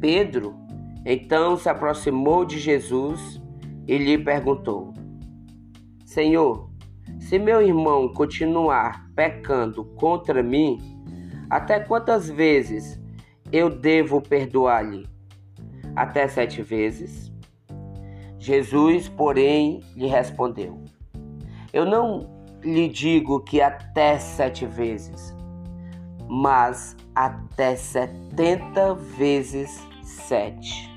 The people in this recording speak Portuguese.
Pedro então se aproximou de Jesus e lhe perguntou: Senhor, se meu irmão continuar pecando contra mim, até quantas vezes eu devo perdoar-lhe? Até sete vezes? Jesus, porém, lhe respondeu: Eu não lhe digo que até sete vezes, mas até setenta vezes sete.